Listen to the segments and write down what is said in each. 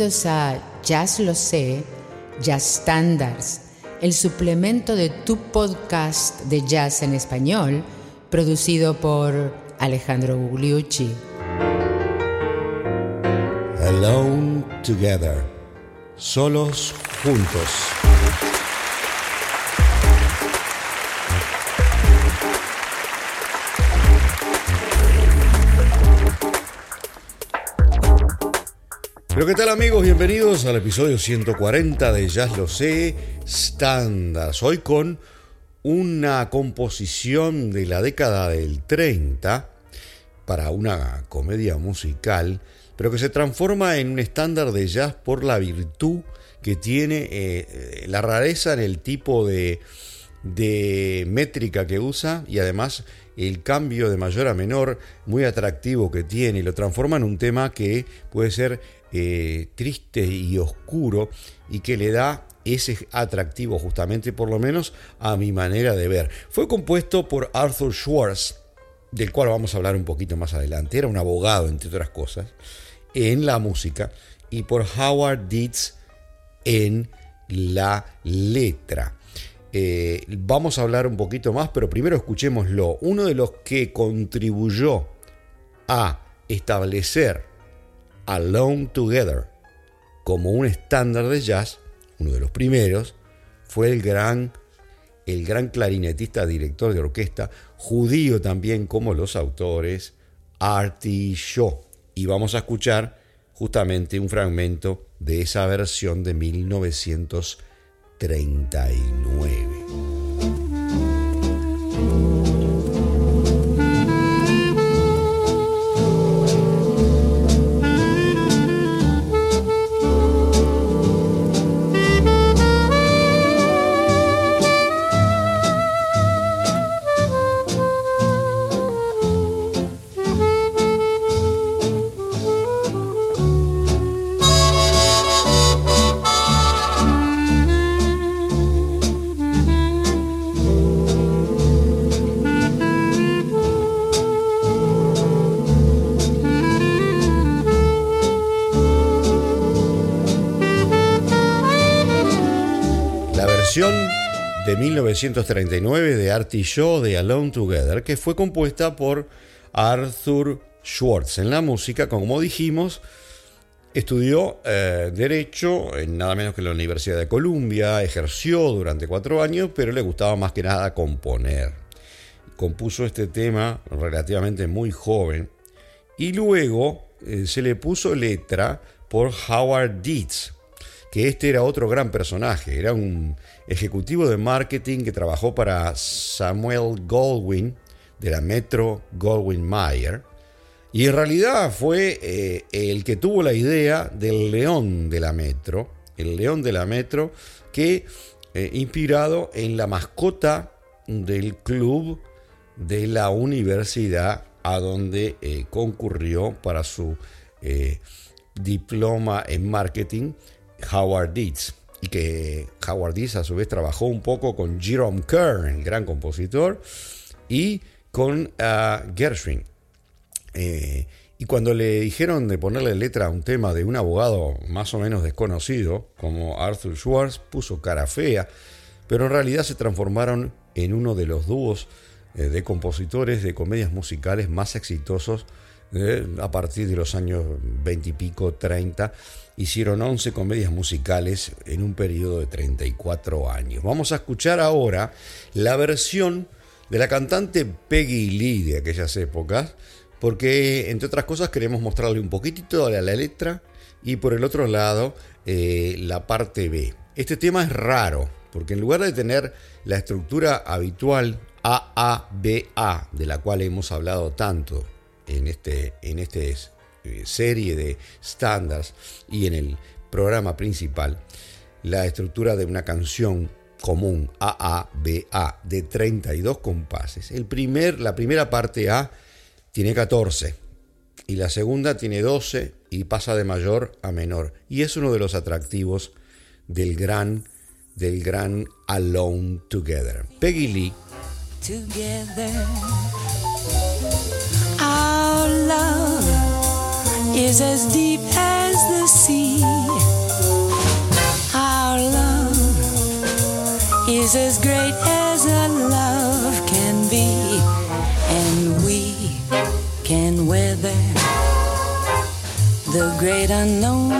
Bienvenidos a Jazz Lo Sé, Jazz Standards, el suplemento de tu podcast de jazz en español, producido por Alejandro Gugliucci. Alone Together, solos juntos. Pero qué tal amigos, bienvenidos al episodio 140 de Jazz Lo Sé Standards. Hoy con una composición de la década del 30 para una comedia musical, pero que se transforma en un estándar de jazz por la virtud que tiene, eh, la rareza en el tipo de, de métrica que usa y además el cambio de mayor a menor muy atractivo que tiene lo transforma en un tema que puede ser eh, triste y oscuro y que le da ese atractivo justamente por lo menos a mi manera de ver. Fue compuesto por Arthur Schwartz, del cual vamos a hablar un poquito más adelante. Era un abogado, entre otras cosas, en la música, y por Howard Dietz en la letra. Eh, vamos a hablar un poquito más, pero primero escuchémoslo. Uno de los que contribuyó a establecer Alone Together como un estándar de jazz, uno de los primeros, fue el gran, el gran clarinetista, director de orquesta, judío también como los autores, Artie Shaw. Y vamos a escuchar justamente un fragmento de esa versión de 1939. De 1939 de Artie Shaw de Alone Together, que fue compuesta por Arthur Schwartz. En la música, como dijimos, estudió eh, Derecho en nada menos que la Universidad de Columbia, ejerció durante cuatro años, pero le gustaba más que nada componer. Compuso este tema relativamente muy joven y luego eh, se le puso letra por Howard Dietz, que este era otro gran personaje, era un ejecutivo de marketing que trabajó para Samuel Goldwyn de la Metro Goldwyn Mayer y en realidad fue eh, el que tuvo la idea del león de la Metro, el león de la Metro que eh, inspirado en la mascota del club de la universidad a donde eh, concurrió para su diploma en marketing Howard Dietz. Y que Howard Dietz a su vez trabajó un poco con Jerome Kern, el gran compositor, y con ah, Gershwin. Eh, y cuando le dijeron de ponerle letra a un tema de un abogado más o menos desconocido, como Arthur Schwartz, puso cara fea, pero en realidad se transformaron en uno de los dúos eh, de compositores de comedias musicales más exitosos eh, a partir de los años 20 y pico, 30, hicieron 11 comedias musicales en un periodo de 34 años. Vamos a escuchar ahora la versión de la cantante Peggy Lee de aquellas épocas, porque entre otras cosas queremos mostrarle un poquitito de la letra y por el otro lado eh, la parte B. Este tema es raro, porque en lugar de tener la estructura habitual AABA, de la cual hemos hablado tanto en este, en este eh, serie de estándares y en el programa principal la estructura de una canción común AABA de 32 compases. El primer, la primera parte A tiene 14 y la segunda tiene 12 y pasa de mayor a menor. Y es uno de los atractivos del gran, del gran Alone Together. Peggy Lee. Together. is as deep as the sea. Our love is as great as a love can be, and we can weather the great unknown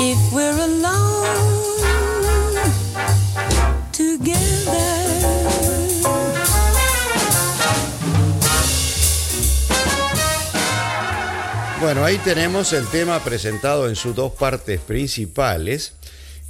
if we're alone. Bueno, ahí tenemos el tema presentado en sus dos partes principales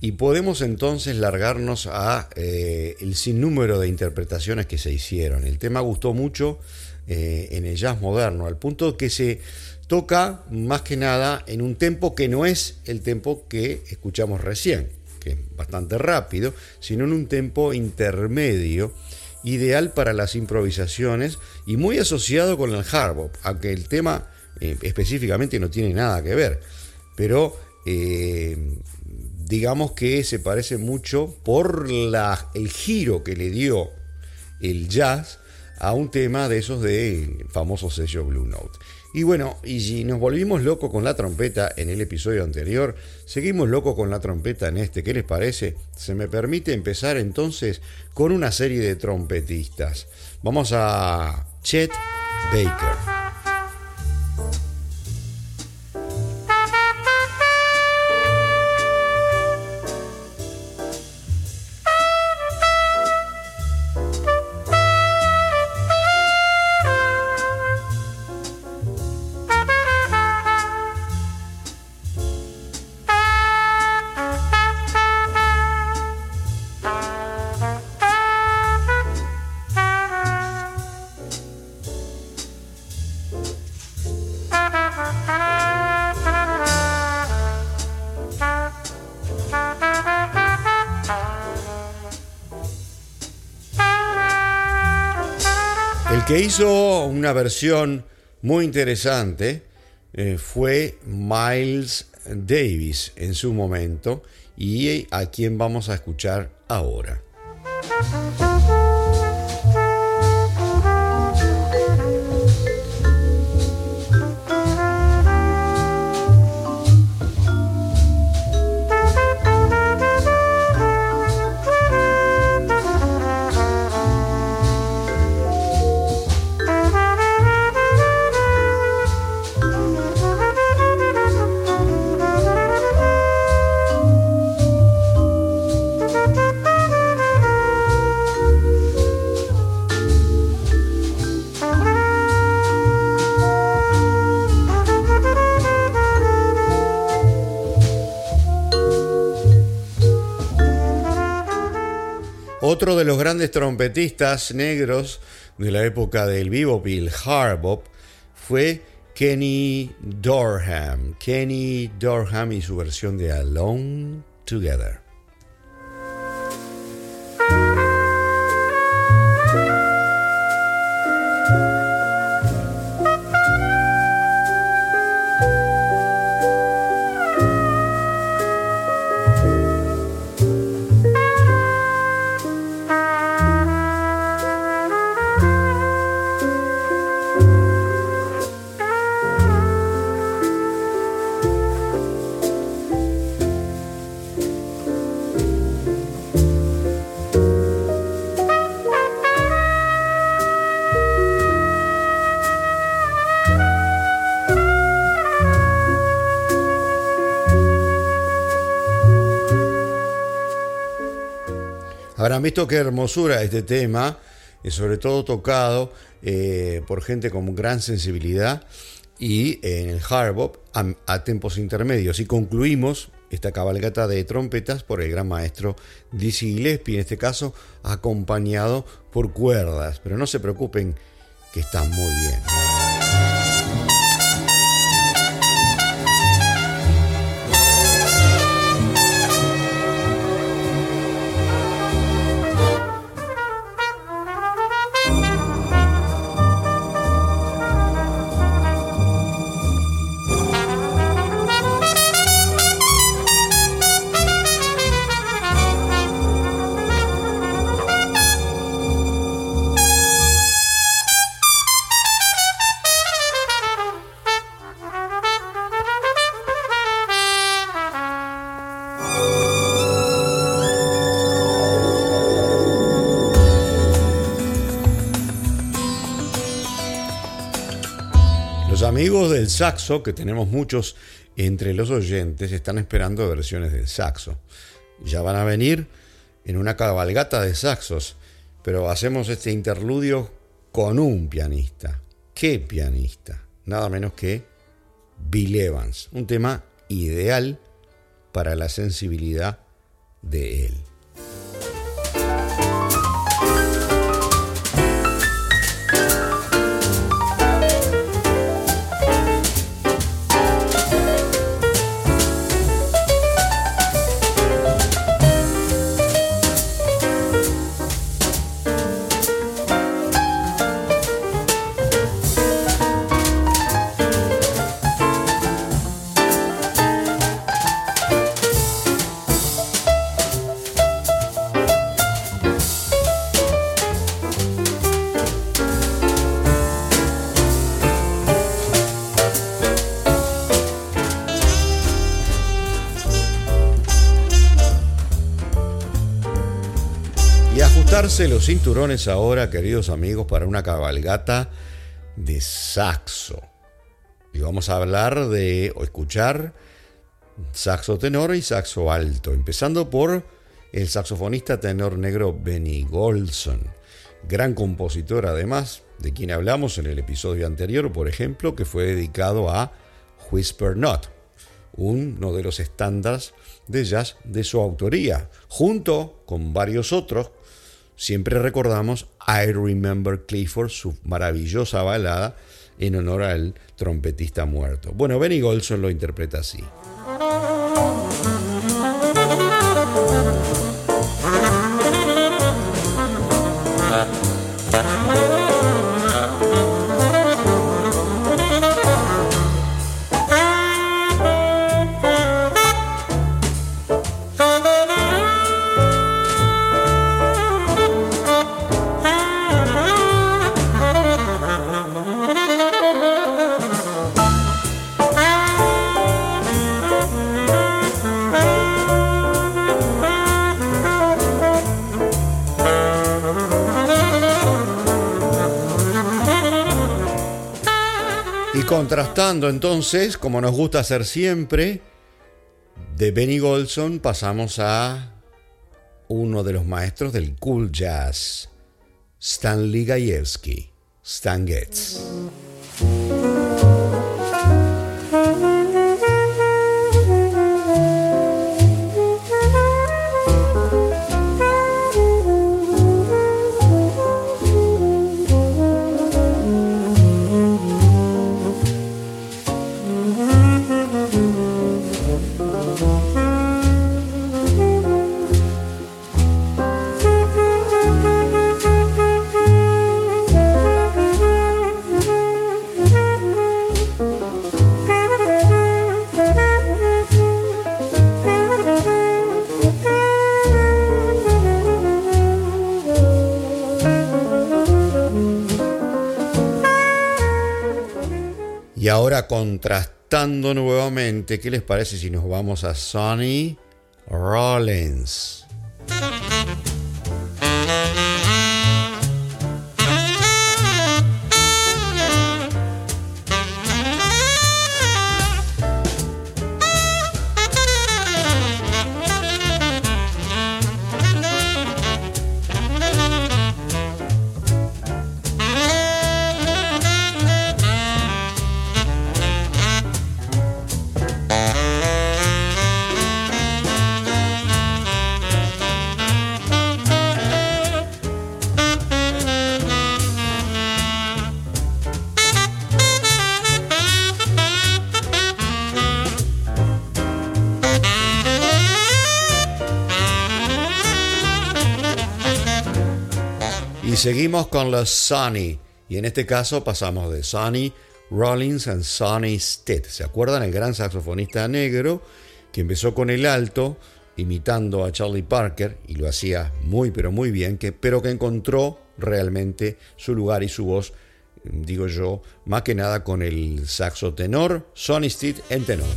y podemos entonces largarnos a eh, el sinnúmero de interpretaciones que se hicieron. El tema gustó mucho eh, en el jazz moderno, al punto que se toca más que nada en un tempo que no es el tempo que escuchamos recién, que es bastante rápido, sino en un tempo intermedio, ideal para las improvisaciones y muy asociado con el hard bop, aunque el tema eh, específicamente no tiene nada que ver, pero digamos que se parece mucho por la, el giro que le dio el jazz a un tema de esos de famoso sello Blue Note. Y bueno, y si nos volvimos locos con la trompeta en el episodio anterior, seguimos locos con la trompeta en este. ¿Qué les parece? Se me permite empezar entonces con una serie de trompetistas. Vamos a Chet Baker. Que hizo una versión muy interesante eh, fue Miles Davis en su momento y a quien vamos a escuchar ahora. Otro de los grandes trompetistas negros de la época del bebop y el hard bop fue Kenny Dorham. Kenny Dorham y su versión de Alone Together. Visto qué hermosura este tema, y sobre todo tocado eh, por gente con gran sensibilidad y en el hard bop a, a, tempos intermedios. Y concluimos esta cabalgata de trompetas por el gran maestro Dizzy Gillespie, en este caso acompañado por cuerdas. Pero no se preocupen que están muy bien. Del saxo, que tenemos muchos entre los oyentes, están esperando versiones del saxo. Ya van a venir en una cabalgata de saxos, pero hacemos este interludio con un pianista. ¿Qué pianista? Nada menos que Bill Evans, un tema ideal para la sensibilidad de él. Los cinturones ahora, queridos amigos, para una cabalgata de saxo. Y vamos a hablar de, o escuchar, saxo tenor y saxo alto, empezando por el saxofonista tenor negro Benny Golson, gran compositor además, de quien hablamos en el episodio anterior, por ejemplo, que fue dedicado a Whisper Not, uno de los estándares de jazz de su autoría, junto con varios otros siempre recordamos I Remember Clifford, su maravillosa balada en honor al trompetista muerto. Bueno, Benny Golson lo interpreta así. Contrastando entonces, como nos gusta hacer siempre, de Benny Golson pasamos a uno de los maestros del cool jazz, Stanley Gajewski, Stan Getz. Contrastando nuevamente, ¿qué les parece si nos vamos a Sonny Rollins? Seguimos con los Sonny. Y en este caso pasamos de Sonny Rollins a Sonny Stitt. ¿Se acuerdan? El gran saxofonista negro que empezó con el alto imitando a Charlie Parker y lo hacía muy pero muy bien, que, pero que encontró realmente su lugar y su voz, digo yo, más que nada con el saxo tenor, Sonny Stitt en tenor.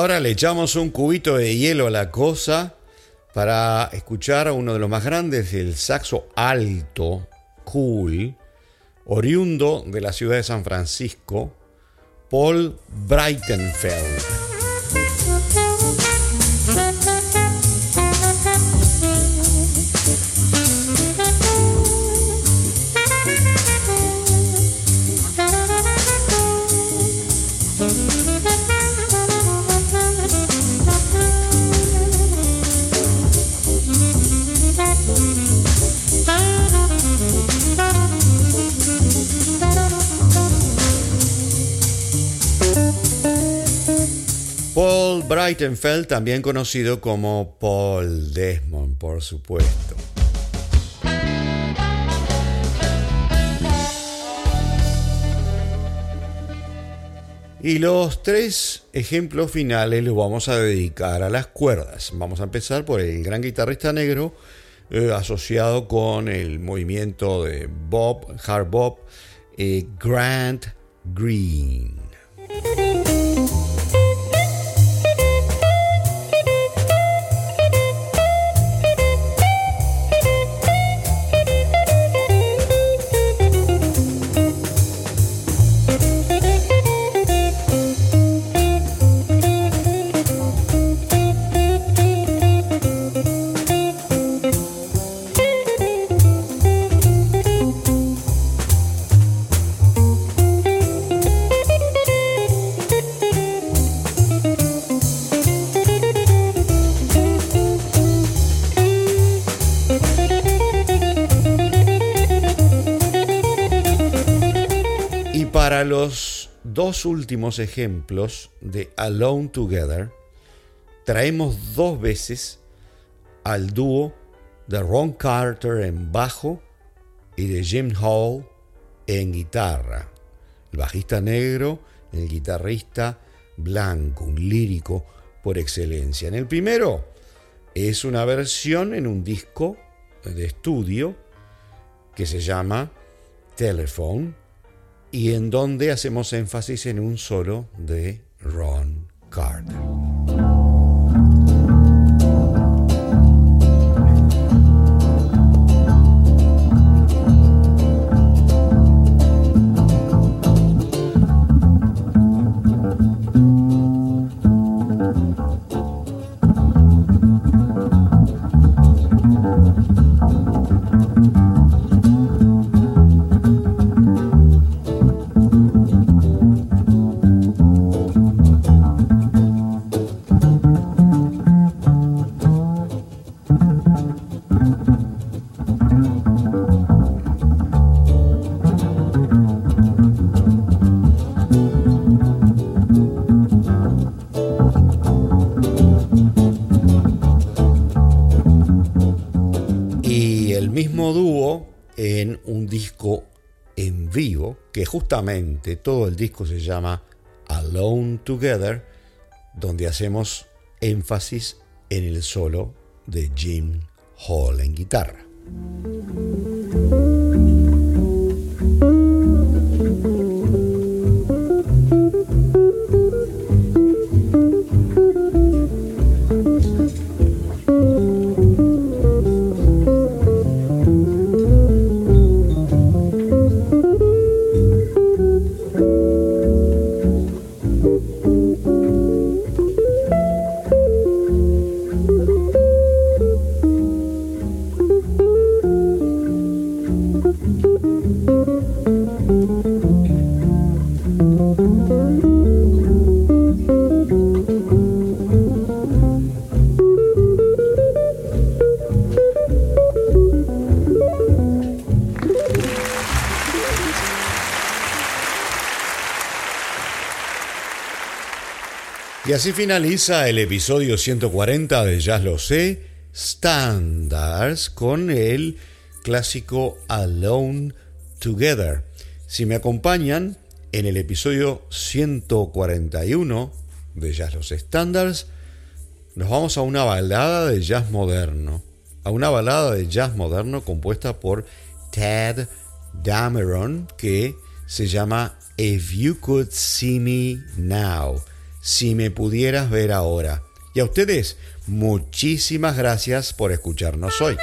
Ahora le echamos un cubito de hielo a la cosa para escuchar a uno de los más grandes, el saxo alto, cool, oriundo de la ciudad de San Francisco, Paul Breitenfeld. También conocido como Paul Desmond, por supuesto. Y los tres ejemplos finales los vamos a dedicar a las cuerdas. Vamos a empezar por el gran guitarrista negro eh, asociado con el movimiento de Bob, hard Bob, eh, Grant Green. Dos últimos ejemplos de Alone Together, traemos dos veces al dúo de Ron Carter en bajo y de Jim Hall en guitarra. El bajista negro, el guitarrista blanco, un lírico por excelencia. En el primero es una versión en un disco de estudio que se llama Telephone y en donde hacemos énfasis en un solo de Ron Carter. Que justamente todo el disco se llama Alone Together, donde hacemos énfasis en el solo de Jim Hall en guitarra. Y así finaliza el episodio 140 de Jazz Lo Sé, Standards con el clásico Alone Together. Si me acompañan en el episodio 141 de Jazz Los Standards, nos vamos a una balada de jazz moderno. A una balada de jazz moderno compuesta por Ted Dameron que se llama If You Could See Me Now. Si me pudieras ver ahora. Y a ustedes, muchísimas gracias por escucharnos hoy.